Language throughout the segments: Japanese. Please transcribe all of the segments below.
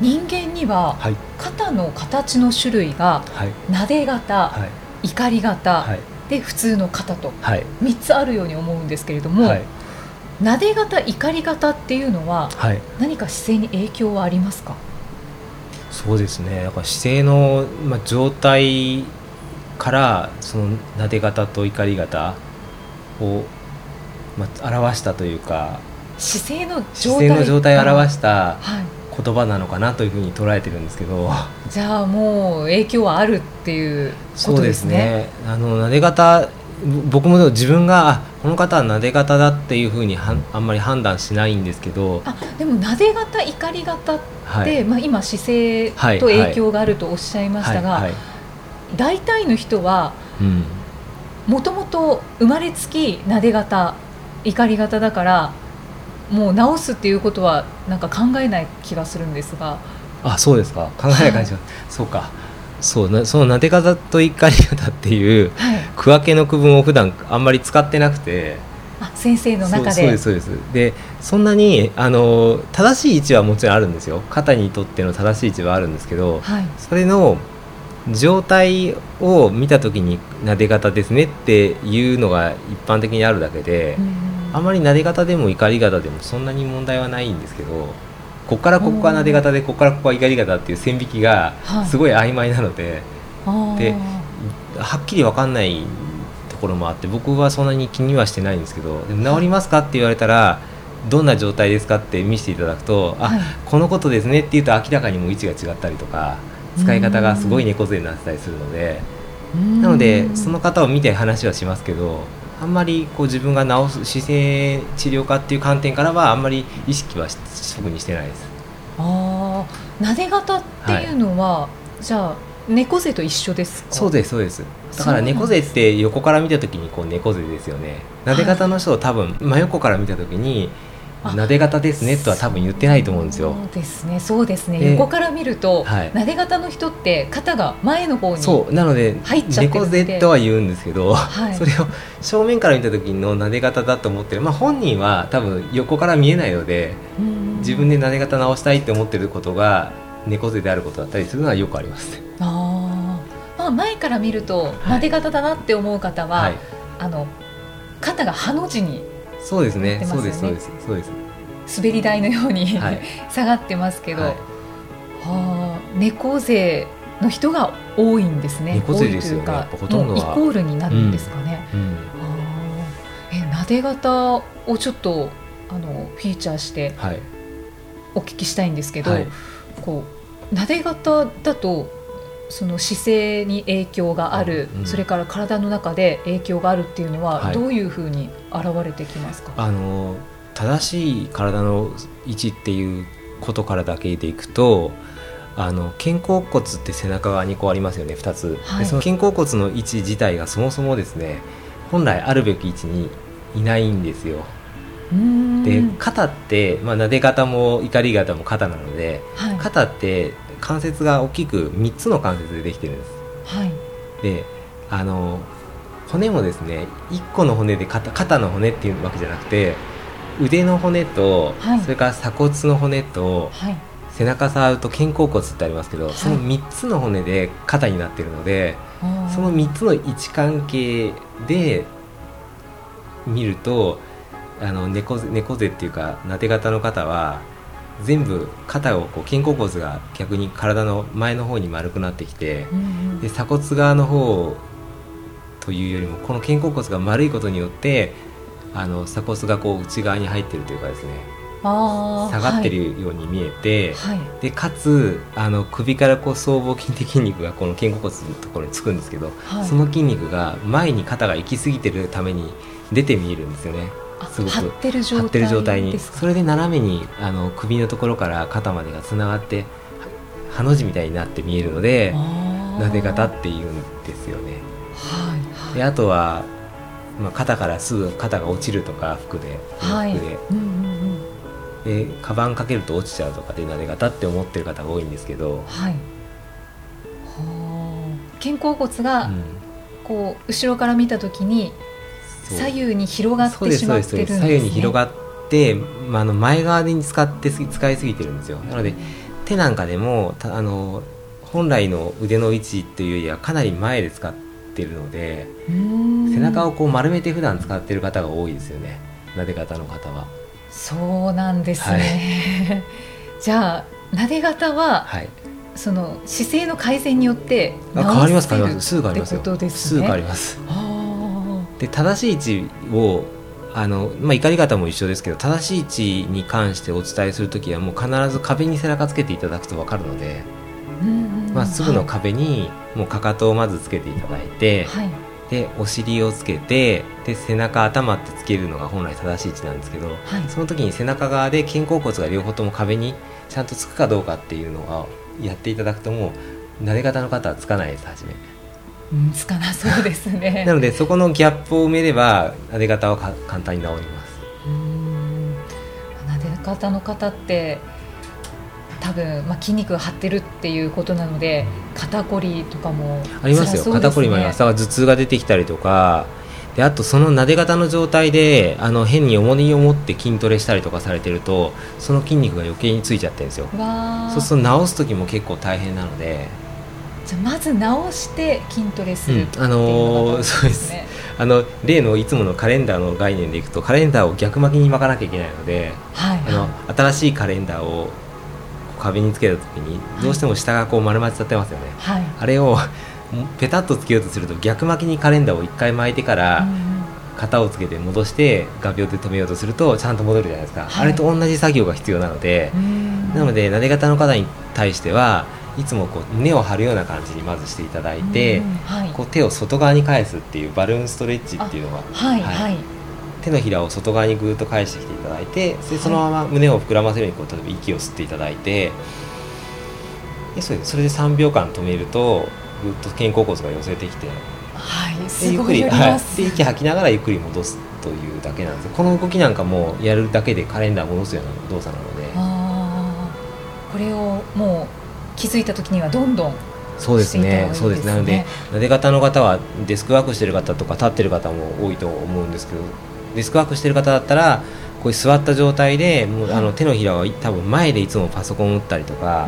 人間には肩の形の種類が、なで型、はい、怒り型、はい、で普通の肩と3つあるように思うんですけれども、なで型怒り型っていうのは、何か姿勢に影響はありますか？そうですね。やっぱ姿勢の、まあ、状態からそのなで型と怒り型を、まあ、表したというか姿勢の状態を表した言葉なのかなというふうに捉えてるんですけど、じゃあもう影響はあるっていうことですね。すね。あのなで型僕も自分があこの方はなで型だっていうふうにはあんまり判断しないんですけど。あでもなで型怒り型って、はい、まあ、今姿勢と影響があるとおっしゃいましたが、大体の人はもともと生まれつきなで型怒り型だからもう直すっていうことはなんか考えない気がするんですが。あそうですか。考えない感じ、はい、そうか。そうなそのなで方と怒り方っていう、はい、区分けの区分を普段あんまり使ってなくて。あ先生の中で。そうですそうです。でそんなにあの正しい位置はもちろんあるんですよ。肩にとっての正しい位置はあるんですけど、はい、それの状態を見た時になで方ですねっていうのが一般的にあるだけで、あまりなで方でも怒り方でもそんなに問題はないんですけどここからここがなで方でここからここが怒り方っていう線引きがすごい曖昧なので、はい、ではっきり分かんないところもあって僕はそんなに気にはしてないんですけどでも治りますかって言われたらどんな状態ですかって見せていただくと、はい、あこのことですねって言うと明らかにも位置が違ったりとか。使い方がすごい猫背になってたりするのでなのでその方を見て話はしますけどあんまりこう自分が治す姿勢治療科っていう観点からはあんまり意識は特にしてないです。ああ、なで型っていうのは、はい、じゃあ猫背と一緒ですそうですそうです。だから猫背って横から見た時にこう猫背ですよね。なで型の人を多分真横から見た時になで型ですねとは多分言ってないと思うんですよ。そうですね、そうですね。横から見ると、はい、なで型の人って肩が前の方にそう。なので猫背とは言うんですけど、はい、それを正面から見た時のなで型だと思ってる。まあ本人は多分横から見えないので、自分でなで型直したいって思ってることが猫背であることだったりするのはよくあります、ね。あまあ前から見るとなで型だなって思う方は、はい、あの肩がハの字にそうですね。そうですそうです。そうです。滑り台のように、はい、下がってますけど、はい、はあ猫背の人が多いんですね。猫背ですよね。ほとんどイコールになるんですかね。うんうん、えなで型をちょっとあのフィーチャーしてお聞きしたいんですけど、はい、こうなで型だとその姿勢に影響がある、うん、それから体の中で影響があるっていうのは、どういうふうに現れてきますか、あの正しい体の位置っていうことからだけでいくとあの肩甲骨って背中側にこうありますよね2つ、はい、でその肩甲骨の位置自体がそもそもですね本来あるべき位置にいないんですよ。で肩って、まあ、撫で方も怒り方も肩なので、はい、肩って関節が大きく3つの関節でできてるんです。はい、であの骨もですね1個の骨で肩肩の骨っていうわけじゃなくて腕の骨と、はい、それから鎖骨の骨と、はい、背中触ると肩甲骨ってありますけど、はい、その3つの骨で肩になってるのでその3つの位置関係で見るとあの猫猫背っていうかなで型の方は全部肩をこう肩甲骨が逆に体の前の方に丸くなってきて、うんうん、で鎖骨側の方というよりもこの肩甲骨が丸いことによってあの鎖骨がこう内側に入ってるというかですね下がってるように見えて、はい、でかつあの首からこう僧帽筋的筋肉がこの肩甲骨のところにつくんですけど、はい、その筋肉が前に肩が行き過ぎてるために出て見えるんですよね。すごく張ってる状態に。それで斜めにあの首のところから肩までがつながってハの字みたいになって見えるのでなで方っていうんですよね。はい、であとは、まあ、肩からすぐ肩が落ちるとか服で、はい、服で,、うんうんでカバンかけると落ちちゃうとかでなで方って思ってる方が多いんですけど、はい、肩甲骨が、こう後ろから見た時に左右に広がってしまってるんです、ね、左右に広がって、まあ、あの前側に使って使いすぎてるんですよ。なので手なんかでもあの本来の腕の位置っていうよりはかなり前で使ってるので背中をこう丸めて普段使ってる方が多いですよね。なで方の方は。そうなんですね、はい、じゃあなで方は、はい、その姿勢の改善によって変わります変わります。すぐ変わりますよ、ね、すぐ変わりますで正しい位置をあの、まあ、怒り方も一緒ですけど正しい位置に関してお伝えする時はもう必ず壁に背中つけていただくと分かるのでまっすぐの壁にもうかかとをまずつけていただいて、はい、でお尻をつけてで背中頭ってつけるのが本来正しい位置なんですけど、はい、その時に背中側で肩甲骨が両方とも壁にちゃんとつくかどうかっていうのをやっていただくともう撫で方の方はつかないです初め。うん、つかなそうですね。なのでそこのギャップを埋めれば撫で方は簡単に治ります。うん。撫で方の方って多分、まあ、筋肉が張ってるっていうことなので肩こりとかも、ね、ありますよ。肩こりもあります。頭痛が出てきたりとか。であとその撫で方の状態であの変に重荷を持って筋トレしたりとかされてるとその筋肉が余計についちゃってるんですよ。そうすると治す時も結構大変なのでじゃまず直して筋トレする、うん、あのー、そうです。あの例のいつものカレンダーの概念でいくとカレンダーを逆巻きに巻かなきゃいけないので、はい、あの新しいカレンダーを壁につけた時にどうしても下がこう丸まっちゃってますよね、はい、あれをペタッとつけようとすると逆巻きにカレンダーを1回巻いてから型をつけて戻して画鋲で止めようとするとちゃんと戻るじゃないですか、はい、あれと同じ作業が必要なのでなので撫で方の方に対してはいつもこう胸を張るような感じにまずしていただいて、はい、こう手を外側に返すっていうバルーンストレッチっていうのが、はいはい、手のひらを外側にぐっと返してきていただいてでそのまま胸を膨らませるようにこう例えば息を吸っていただいてでそれそれで3秒間止めるとぐっと肩甲骨が寄せてきて、はい、でゆっくり、はい、で息吐きながらゆっくり戻すというだけなんです。この動きなんかもやるだけでカレンダー戻すような動作なので。これをもう気づいた時にはどんどんそうですね、そうですね。なのでなで方の方はデスクワークしてる方とか立ってる方も多いと思うんですけどデスクワークしてる方だったらこういう座った状態でもうあの手のひらは多分前でいつもパソコン打ったりとか、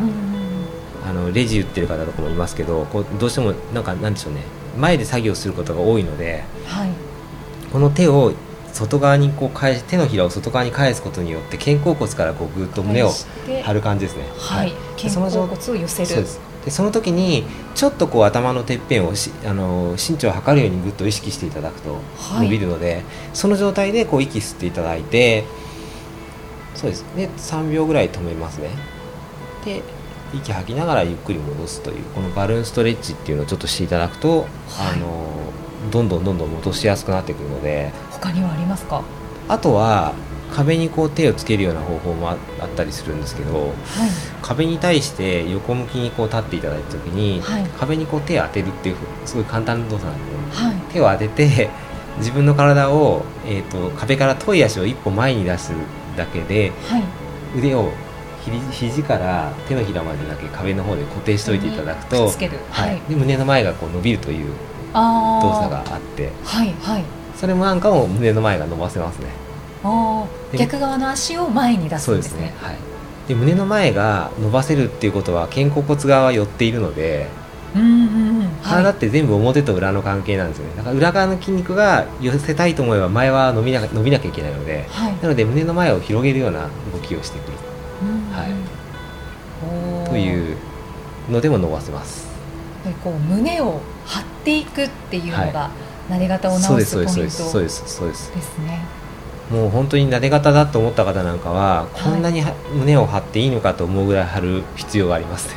あのレジ打ってる方とかもいますけどこうどうしてもなんかなんでしょうね。前で作業することが多いので、はい、この手を外側にこう返し手のひらを外側に返すことによって肩甲骨からこうぐっと胸を張る感じですね。はい、肩甲骨を寄せる。そうです。でその時にちょっとこう頭のてっぺんをしあの身長を測るようにぐっと意識していただくと伸びるので、はい、その状態でこう息吸っていただいてそうです。で3秒ぐらい止めますね。で息吐きながらゆっくり戻すというこのバルーンストレッチっていうのをちょっとしていただくと、はい、あのどんどんどんどん戻しやすくなってくるので他にはありますか？あとは壁にこう手をつけるような方法もあったりするんですけど、はい、壁に対して横向きにこう立っていただいた時に、はい、壁にこう手を当てるっていうすごい簡単な動作なんですはい、手を当てて自分の体を、えーと、壁から遠い足を一歩前に出すだけで、腕を肘から手のひらまでだけ壁の方で固定しておいていただくと、はい。で胸の前がこう伸びるという動作があって、はいはい、それもなんかも胸の前が伸ばせますね。逆側の足を前に出すんですね。はい、で胸の前が伸ばせるっていうことは肩甲骨側は寄っているので、うんうんうん、体って全部表と裏の関係なんですよね。だから裏側の筋肉が寄せたいと思えば前は伸びな伸びなきゃいけないので、はい、なので胸の前を広げるような動きをしてくる、はい、というのでも伸ばせます。こう胸を張っていくっていうのが、はい、撫で方を直すポイントですね。もう本当になで方だと思った方なんかは、こんなに胸を張っていいのかと思うぐらい張る必要があります、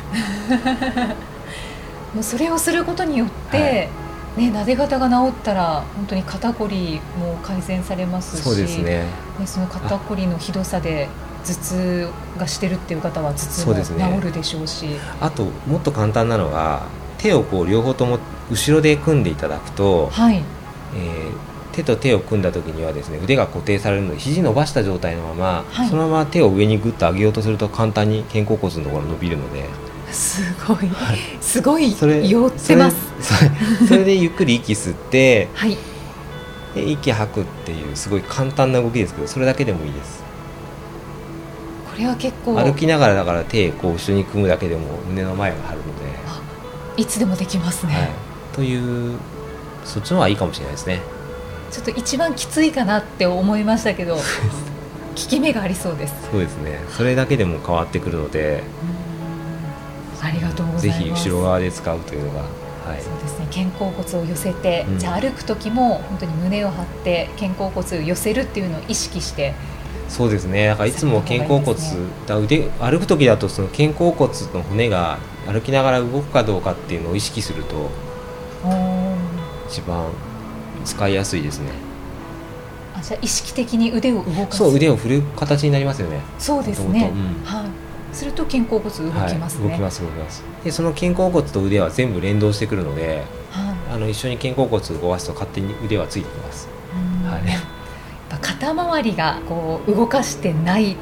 もうそれをすることによって、はい、ね、撫で方が治ったら本当に肩こりも改善されますしそうですね。ねその肩こりのひどさで頭痛がしてるっていう方は頭痛も治るでしょうし、ね、あともっと簡単なのが手をこう両方とも後ろで組んでいただくと、はい。えー、手と手を組んだ時にはですね腕が固定されるので肘伸ばした状態のまま、はい、そのまま手を上にグッと上げようとすると簡単に肩甲骨のところ伸びるので。すごい、はい、すごい。酔ってます。それでゆっくり息吸って、はい、で息吐くっていうすごい簡単な動きですけどそれだけでもいいです。これは結構。歩きながらだから手こう後ろに組むだけでも胸の前が張るのでいつでもできますね、はい、というそっちの方がいいかもしれないですね。ちょっと一番きついかなって思いましたけど効き目がありそうです。そうですね。それだけでも変わってくるので、ありがとうございます。ぜひ後ろ側で使うというのが、はい、そうですね。肩甲骨を寄せて、うん、じゃあ歩く時も本当に胸を張って肩甲骨を寄せるっていうのを意識してそうですね。だからいつも肩甲骨、だ腕歩く時だとその肩甲骨の骨が歩きながら動くかどうかっていうのを意識すると一番使いやすいですね。あじゃあ意識的に腕を動かす。そう腕を振る形になりますよね。そうですね、うん、はい。すると肩甲骨動きますね、はい、動きます動きます。でその肩甲骨と腕は全部連動してくるので、はい、あの一緒に肩甲骨を動かすと勝手に腕はついてきます。はい肩周りがこう動かしてないっ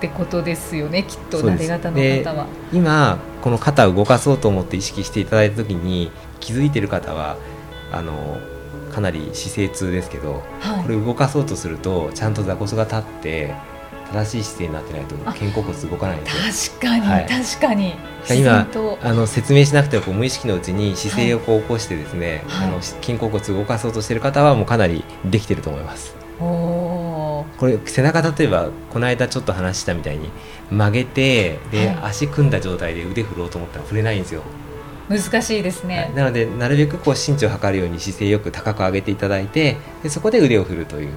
てことですよねきっとなで方の方は。今この肩を動かそうと思って意識していただいた時に気づいてる方はあのかなり姿勢痛ですけど、はい、これ動かそうとするとちゃんと座骨が立って正しい姿勢になってないと肩甲骨動かないです確かに、はい、確かに。今あの説明しなくても無意識のうちに姿勢をこう起こしてですね、はい、あの肩甲骨を動かそうとしている方はもうかなりできてると思います。これ背中例えばこの間ちょっと話したみたいに曲げてで、はい、足組んだ状態で腕振ろうと思ったら振れないんですよ。難しいですね、はい、なのでなるべくこう身長を測るように姿勢よく高く上げていただいてでそこで腕を振るという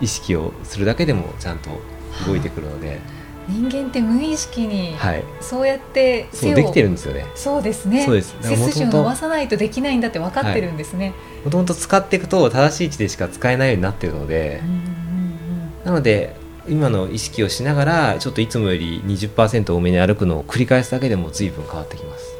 意識をするだけでもちゃんと動いてくるので、人間って無意識にそうやって背を、できてるんですよね。そうですね。そうです。背筋を伸ばさないとできないんだって分かってるんですね。もともと使っていくと正しい位置でしか使えないようになってるので、なので今の意識をしながらちょっといつもより20%多めに歩くのを繰り返すだけでも随分変わってきます。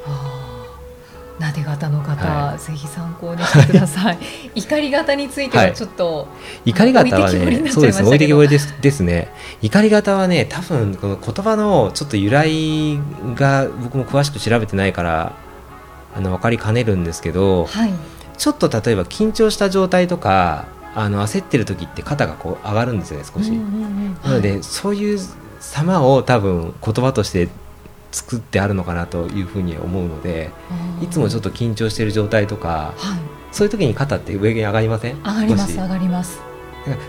なで型の方、はい、ぜひ参考にしてください。怒り型についてはちょっと、はい、怒り型はね、そうです置いてきぼりですですね。怒り型はね、多分この言葉のちょっと由来が僕も詳しく調べてないからあの分かりかねるんですけど、はい、ちょっと例えば緊張した状態とかあの焦ってる時って肩がこう上がるんですよね少し。なので、そういう様を多分言葉として作ってあるのかなというふうに思うのでいつもちょっと緊張している状態とか、はい、そういう時に肩って上に上がりません？上がります上がります。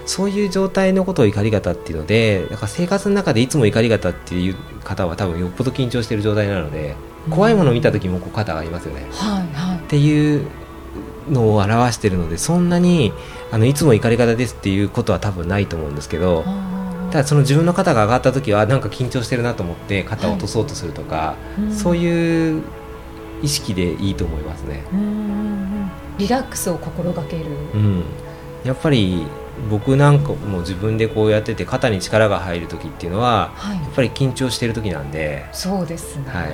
そういう状態のことを怒り方っていうのでだから生活の中でいつも怒り方っていう方は多分よっぽど緊張している状態なので怖いものを見た時もこう肩上がりますよね、はいはい、っていうのを表しているのでそんなにあのいつも怒り方ですっていうことは多分ないと思うんですけど。ただその自分の肩が上がった時はなんか緊張してるなと思って肩を落とそうとするとか、はい。うん、そういう意識でいいと思いますね。リラックスを心がける、うん、やっぱり僕なんかも自分でこうやってて肩に力が入る時っていうのは、はい、やっぱり緊張してる時なんで。そうですね、はい、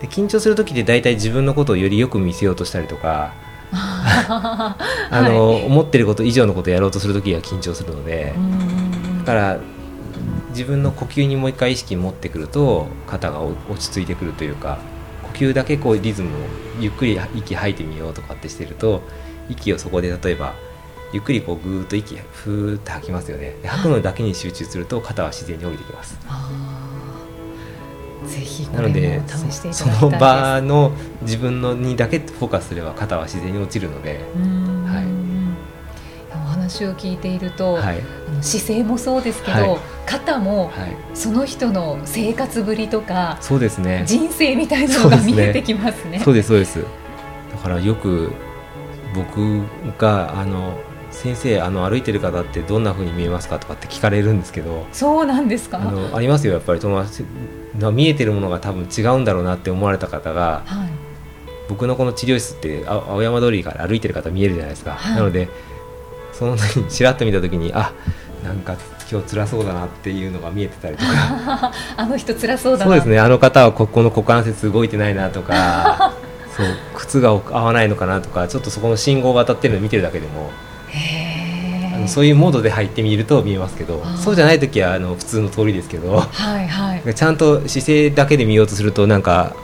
で緊張する時って大体自分のことをよりよく見せようとしたりとか あの、はい、思ってること以上のことをやろうとする時は緊張するので。から自分の呼吸にもう一回意識持ってくると肩が落ち着いてくるというか呼吸だけこうリズムをゆっくり息吐いてみようとかってしてると息をそこで例えばゆっくりこうぐーっと息ふーって吐きますよね吐くのだけに集中すると肩は自然に降りてきます。ぜひなのでその場の自分のにだけフォーカスすれば肩は自然に落ちるので。話を聞いていると、はい、姿勢もそうですけど、はい、肩もその人の生活ぶりとか、そうですね。人生みたいなのが見えてきますね。そうですそうです。だからよく僕があの先生あの歩いてる方ってどんなふうに見えますかとかって聞かれるんですけどそうなんですか？あのありますよやっぱり。友達見えてるものが多分違うんだろうなって思われた方が、はい、僕のこの治療室って青山通りから歩いてる方見えるじゃないですか、はい、なのでその時にちらっと見た時にあなんか今日辛そうだなっていうのが見えてたりとか。あの人辛そうだそうですね。あの方はここの股関節動いてないなとか そう靴が合わないのかなとかちょっとそこの信号が当たってるのを見てるだけでもあのそういうモードで入ってみると見えますけどそうじゃない時はあの普通の通りですけど、はいはい、ちゃんと姿勢だけで見ようとするとなんか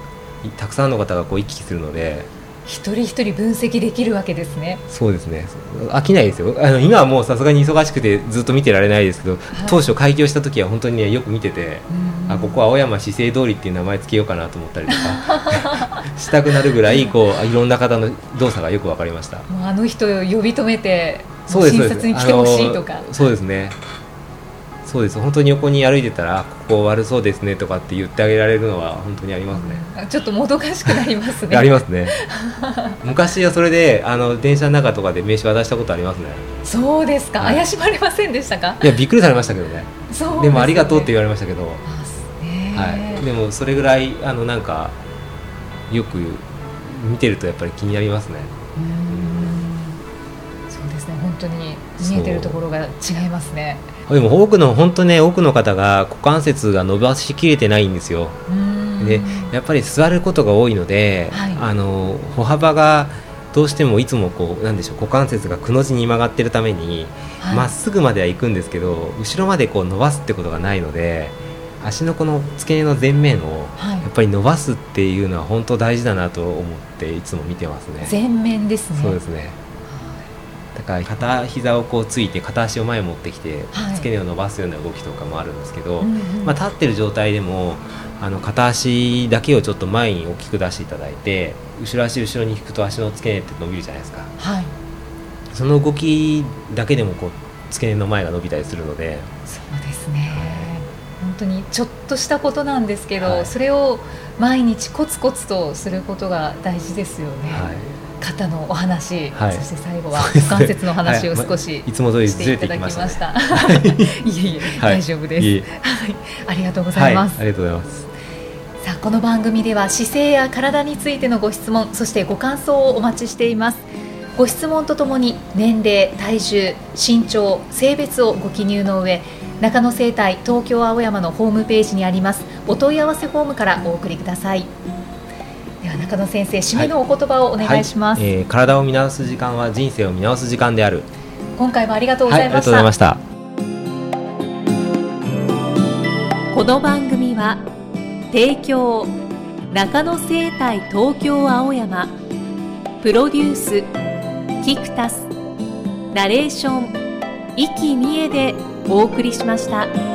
たくさんの方がこう行き来するので一人一人分析できるわけですね。そうですね。飽きないですよ。あの今はもうさすがに忙しくてずっと見てられないですけど、はい、当初開業した時は本当にねよく見ててあここは青山姿勢通りっていう名前つけようかなと思ったりとか したくなるぐらいこういろんな方の動作がよく分かりました。あの人を呼び止めて診察に来てほしいとか。そうですねそうです。本当に横に歩いてたらここ悪そうですねとかって言ってあげられるのは本当にありますね、ちょっともどかしくなりますね。ありますね。昔はそれであの電車の中とかで名刺渡したことありますね。そうですか、はい、怪しまれませんでしたか？いやびっくりされましたけどね。で、ね、でもありがとうって言われましたけど、はい、でもそれぐらいあのなんかよく見てるとやっぱり気になりますね。そうですね本当に見えてるところが違いますね。でも多くの本当ね多くの方が股関節が伸ばしきれてないんですよ。でやっぱり座ることが多いので、はい、あの歩幅がどうしてもいつもこうなんでしょう股関節がくの字に曲がってるためにま、はい、っすぐまでは行くんですけど後ろまでこう伸ばすってことがないので足のこの付け根の前面をやっぱり伸ばすっていうのは本当大事だなと思っていつも見てますね。前面ですね。そうですね。片膝をこうついて片足を前に持ってきて、付け根を伸ばすような動きとかもあるんですけど、まあ、立ってる状態でもあの片足だけをちょっと前に大きく出していただいて後ろ足後ろに引くと足の付け根って伸びるじゃないですか、はい、その動きだけでもこう付け根の前が伸びたりするので。そうですね、本当にちょっとしたことなんですけど、はい、それを毎日コツコツとすることが大事ですよね。はい肩のお話、はい、そして最後は股関節の話を少し、い、つも通りずれていただきました。いえいえ、大丈夫です。はい、ありがとうございます。ありがとうございます。さあこの番組では姿勢や体についてのご質問そしてご感想をお待ちしています。ご質問とともに年齢体重身長性別をご記入の上中野生態東京青山のホームページにありますお問い合わせフォームからお送りください中野先生締めのお言葉をお願いします、はい。はい、えー、体を見直す時間は人生を見直す時間である。今回もありがとうございました、はい、した。この番組は提供中野生態東京青山。プロデュースキクタスナレーション生きみえでお送りしました。